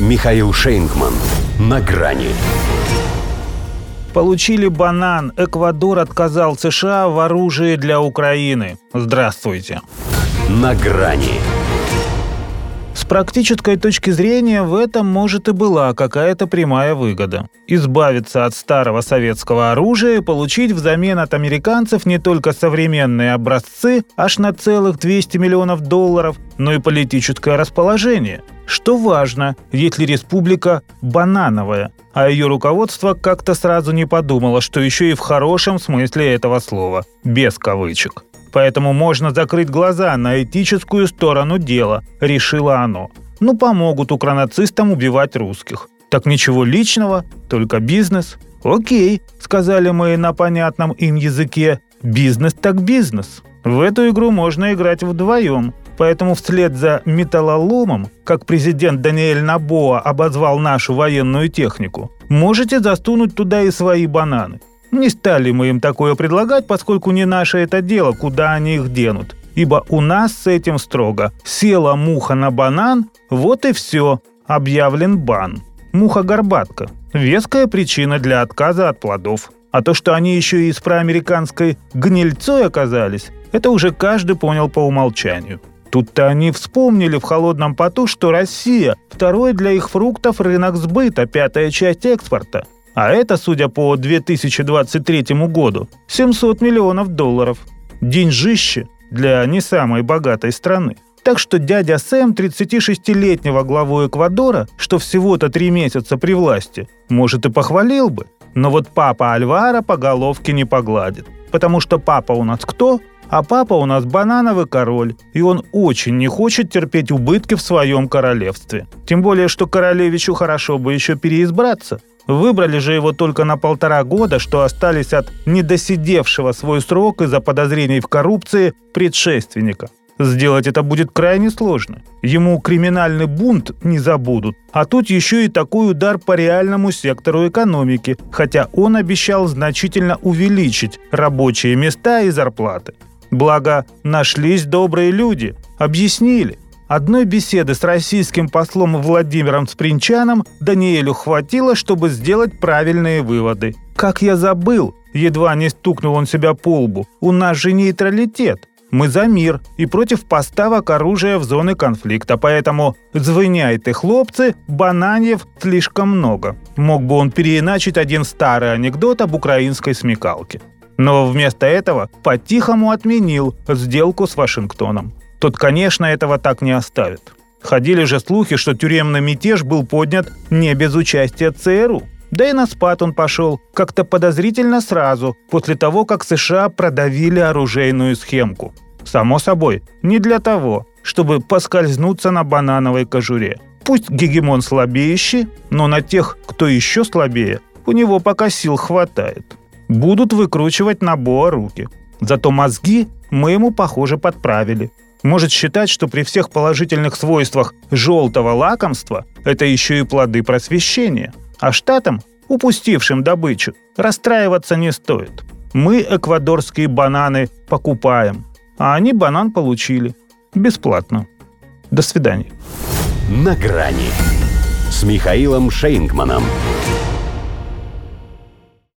Михаил Шейнгман. На грани. Получили банан. Эквадор отказал США в оружии для Украины. Здравствуйте. На грани. С практической точки зрения в этом, может, и была какая-то прямая выгода. Избавиться от старого советского оружия и получить взамен от американцев не только современные образцы, аж на целых 200 миллионов долларов, но и политическое расположение. Что важно, если республика банановая, а ее руководство как-то сразу не подумало, что еще и в хорошем смысле этого слова, без кавычек. Поэтому можно закрыть глаза на этическую сторону дела, решило оно. Ну, помогут укранацистам убивать русских. Так ничего личного, только бизнес. Окей, сказали мы на понятном им языке. Бизнес так бизнес. В эту игру можно играть вдвоем. Поэтому вслед за металлоломом, как президент Даниэль Набоа обозвал нашу военную технику, можете застунуть туда и свои бананы. Не стали мы им такое предлагать, поскольку не наше это дело, куда они их денут. Ибо у нас с этим строго. Села муха на банан, вот и все. Объявлен бан. Муха-горбатка. Веская причина для отказа от плодов. А то, что они еще и с проамериканской гнильцой оказались, это уже каждый понял по умолчанию. Тут-то они вспомнили в холодном поту, что Россия – второй для их фруктов рынок сбыта, пятая часть экспорта. А это, судя по 2023 году, 700 миллионов долларов. Деньжище для не самой богатой страны. Так что дядя Сэм, 36-летнего главу Эквадора, что всего-то три месяца при власти, может и похвалил бы. Но вот папа Альвара по головке не погладит. Потому что папа у нас кто? А папа у нас банановый король, и он очень не хочет терпеть убытки в своем королевстве. Тем более, что королевичу хорошо бы еще переизбраться. Выбрали же его только на полтора года, что остались от недосидевшего свой срок из-за подозрений в коррупции предшественника. Сделать это будет крайне сложно. Ему криминальный бунт не забудут. А тут еще и такой удар по реальному сектору экономики, хотя он обещал значительно увеличить рабочие места и зарплаты. Благо, нашлись добрые люди, объяснили. Одной беседы с российским послом Владимиром Спринчаном Даниэлю хватило, чтобы сделать правильные выводы. «Как я забыл!» – едва не стукнул он себя по лбу. «У нас же нейтралитет. Мы за мир и против поставок оружия в зоны конфликта, поэтому звыняйте, хлопцы, бананьев слишком много». Мог бы он переиначить один старый анекдот об украинской смекалке. Но вместо этого по-тихому отменил сделку с Вашингтоном тот, конечно, этого так не оставит. Ходили же слухи, что тюремный мятеж был поднят не без участия ЦРУ. Да и на спад он пошел как-то подозрительно сразу, после того, как США продавили оружейную схемку. Само собой, не для того, чтобы поскользнуться на банановой кожуре. Пусть гегемон слабеющий, но на тех, кто еще слабее, у него пока сил хватает. Будут выкручивать на Боа руки. Зато мозги мы ему, похоже, подправили может считать, что при всех положительных свойствах желтого лакомства это еще и плоды просвещения. А штатам, упустившим добычу, расстраиваться не стоит. Мы эквадорские бананы покупаем, а они банан получили. Бесплатно. До свидания. На грани с Михаилом Шейнгманом.